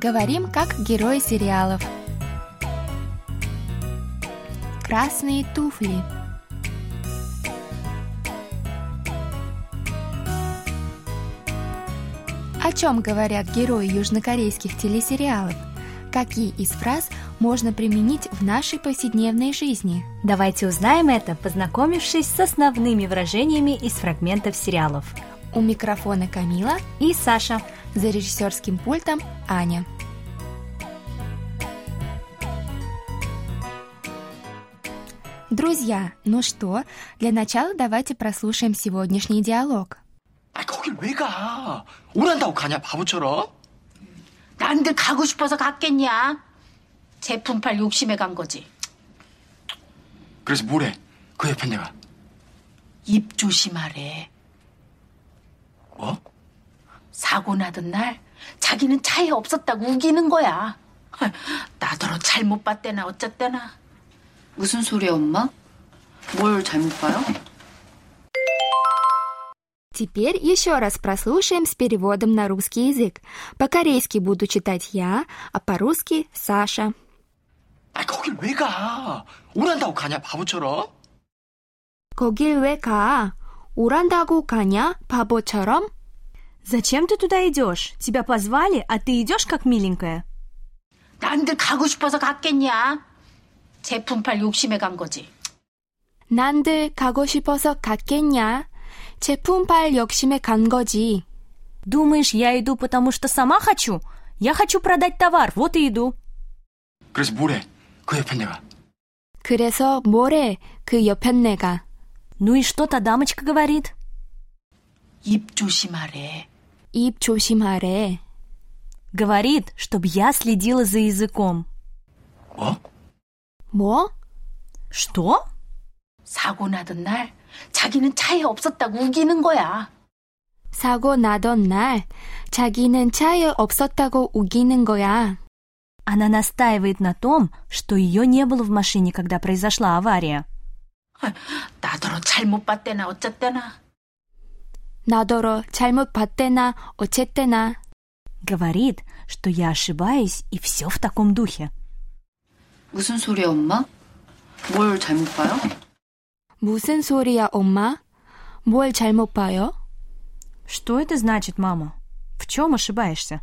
Говорим как герои сериалов. Красные туфли. О чем говорят герои южнокорейских телесериалов? Какие из фраз можно применить в нашей повседневной жизни? Давайте узнаем это, познакомившись с основными выражениями из фрагментов сериалов. У микрофона Камила и Саша. За режиссерским пультом Аня. Друзья, ну что, для начала давайте прослушаем сегодняшний диалог. 아, 거길 왜 가? 오란다고 가냐, 바보처럼? 난들 가고 싶어서 갔겠냐? 제품 팔 욕심에 간 거지. 그래서 뭐래? 그 옆에 내가. 입 조심하래. 뭐? 사고 나던 날 자기는 차에 없었다고 우기는 거야. 나더러 잘못 봤대나 어쨌대나. 무슨 소리야, 엄마? 뭘 잘못 봐요? Теперь еще раз прослушаем с переводом на русский язык. По-корейски буду читать я, а по-русски Саша. 아, 거길 왜 가? 오란다고 가냐, 바보처럼? 거길 왜 가? 오란다고 가냐? 바보처럼? Зачем ты туда идешь? Тебя позвали, а ты идешь как миленькая. 난들 가고 싶어서 갔겠냐? 제품 팔 욕심에 간 거지. 난들 가고 싶어서 갔겠냐? 제품 팔 욕심에 간 거지. Думаешь, я иду, потому что сама хочу? Я хочу продать товар, вот и иду. 그래서 뭐래? 그 옆에 내가. 그래서 뭐래? 그 옆엔 내가. Ну и что та дамочка говорит? 입 조심하래. 입 조심하래. Говорит, чтобы я следила за языком. 뭐? 뭐? Что? 사고 나던 날 자기는 차에 없었다고 우기는 거야. 사고 나던 날 자기는 차에 없었다고 우기는 거야. Она настаивает на том, что ее не было в машине, когда произошла авария. 나더러 잘못 봤대나 어쨌대나. 나더러 잘못 봤대나 어쨌대나. Говорит, что я ошибаюсь, и все в таком духе. 무슨 소리야, 엄마? 뭘 잘못 봐요? 무슨 소리야, 엄마? 뭘 잘못 봐요? Что это значит, мама? В чем ошибаешься?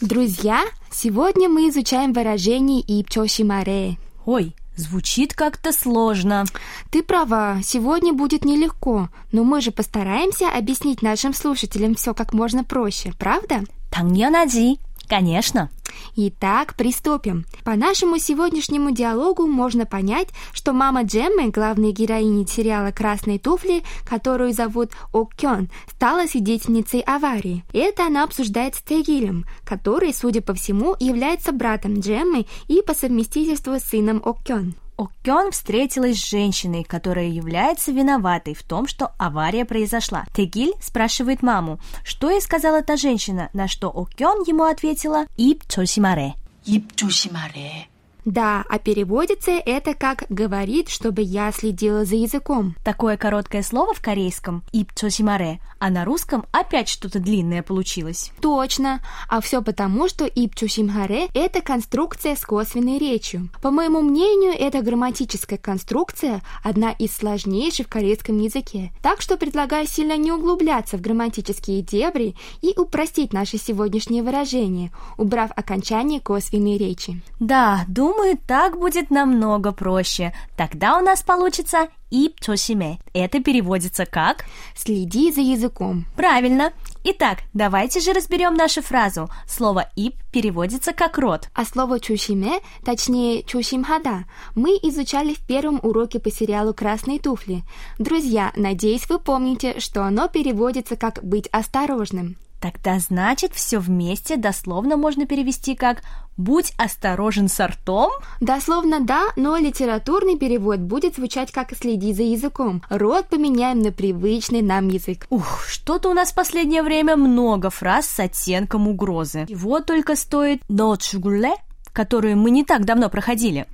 Друзья, сегодня мы изучаем выражение «입 조심하래». Ой, звучит как-то сложно. Ты права, сегодня будет нелегко, но мы же постараемся объяснить нашим слушателям все как можно проще, правда? 당연하지. Конечно. Итак, приступим. По нашему сегодняшнему диалогу можно понять, что мама Джеммы, главной героини сериала «Красные туфли», которую зовут Оккён, стала свидетельницей аварии. Это она обсуждает с Тегилем, который, судя по всему, является братом Джеммы и по совместительству сыном Оккён. Окён встретилась с женщиной, которая является виноватой в том, что авария произошла. Тегиль спрашивает маму, что ей сказала та женщина, на что Окён ему ответила «Ип Чосимаре». «Ип Чосимаре». Да, а переводится это как «говорит, чтобы я следила за языком». Такое короткое слово в корейском «ипчосимаре», а на русском опять что-то длинное получилось. Точно. А все потому, что «ипчосимаре» — это конструкция с косвенной речью. По моему мнению, эта грамматическая конструкция одна из сложнейших в корейском языке. Так что предлагаю сильно не углубляться в грамматические дебри и упростить наши сегодняшние выражения, убрав окончание косвенной речи. Да, думаю, Думаю, так будет намного проще. Тогда у нас получится и чосиме. Это переводится как «следи за языком». Правильно. Итак, давайте же разберем нашу фразу. Слово «ип» переводится как «рот». А слово чусиме, точнее чусимхада, мы изучали в первом уроке по сериалу «Красные туфли». Друзья, надеюсь, вы помните, что оно переводится как «быть осторожным». Тогда значит все вместе дословно можно перевести как «будь осторожен с ртом». Дословно да, но литературный перевод будет звучать как «следи за языком». Рот поменяем на привычный нам язык. Ух, что-то у нас в последнее время много фраз с оттенком угрозы. Его только стоит «но чугуле», которую мы не так давно проходили.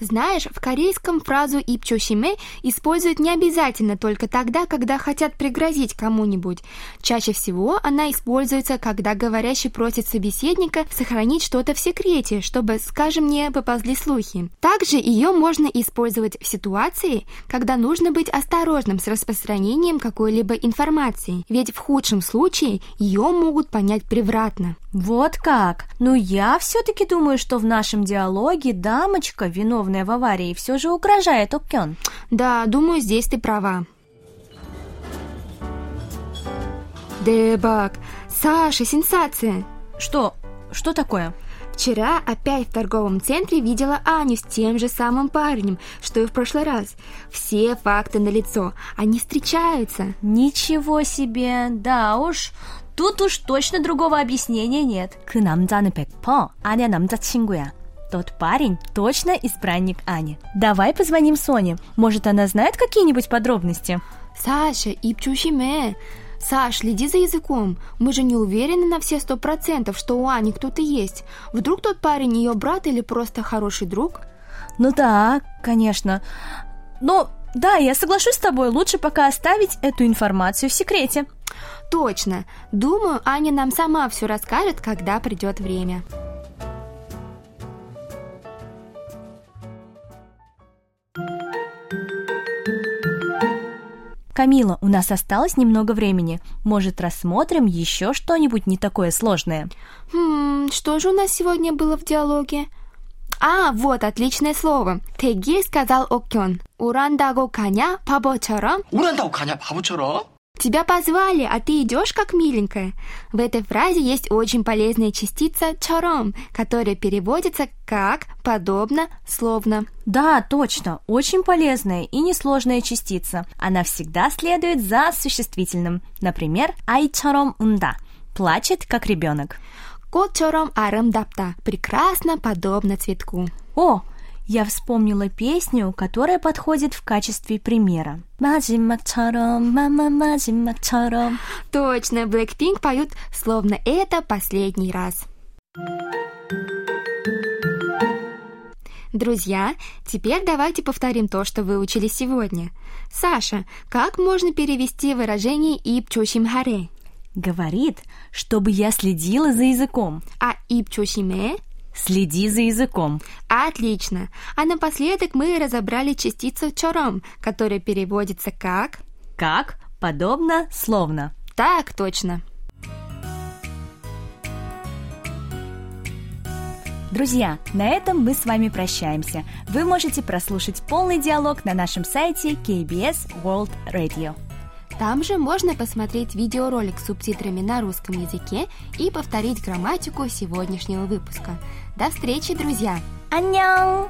Знаешь, в корейском фразу «ипчошиме» используют не обязательно только тогда, когда хотят пригрозить кому-нибудь. Чаще всего она используется, когда говорящий просит собеседника сохранить что-то в секрете, чтобы, скажем, не поползли слухи. Также ее можно использовать в ситуации, когда нужно быть осторожным с распространением какой-либо информации, ведь в худшем случае ее могут понять превратно. Вот как? Ну я все-таки думаю, что в нашем диалоге дамочка, виновная в аварии, все же угрожает Оккён. Да, думаю, здесь ты права. Дебак, Саша, сенсация! Что? Что такое? Вчера опять в торговом центре видела Аню с тем же самым парнем, что и в прошлый раз. Все факты налицо, они встречаются. Ничего себе, да уж. Тут уж точно другого объяснения нет. 그 남자는 100% 아냐 남자친구야. Тот парень точно избранник Ани. Давай позвоним Соне. Может, она знает какие-нибудь подробности? Саша, ипчушиме. Саш, следи за языком. Мы же не уверены на все сто процентов, что у Ани кто-то есть. Вдруг тот парень ее брат или просто хороший друг? Ну да, конечно. Но да, я соглашусь с тобой, лучше пока оставить эту информацию в секрете. Точно. Думаю, Аня нам сама все расскажет, когда придет время. Камила, у нас осталось немного времени. Может, рассмотрим еще что-нибудь не такое сложное? Хм, что же у нас сегодня было в диалоге? А, вот отличное слово. Теги сказал Окён. Урандаго каня пабочаром. Урандаго каня пабочаром? Тебя позвали, а ты идешь как миленькая. В этой фразе есть очень полезная частица чаром, которая переводится как подобно, словно. Да, точно, очень полезная и несложная частица. Она всегда следует за существительным. Например, ай айчаром унда плачет как ребенок. Кот Котчором арым дапта прекрасно подобно цветку. О, я вспомнила песню, которая подходит в качестве примера. Точно, Blackpink поют словно это последний раз. Друзья, теперь давайте повторим то, что выучили сегодня. Саша, как можно перевести выражение «ипчущим харе»? Говорит, чтобы я следила за языком. А «ипчущиме»? Э»? Следи за языком. Отлично. А напоследок мы разобрали частицу чором, которая переводится как... Как? Подобно, словно. Так точно. Друзья, на этом мы с вами прощаемся. Вы можете прослушать полный диалог на нашем сайте KBS World Radio. Там же можно посмотреть видеоролик с субтитрами на русском языке и повторить грамматику сегодняшнего выпуска. До встречи, друзья! 안녕!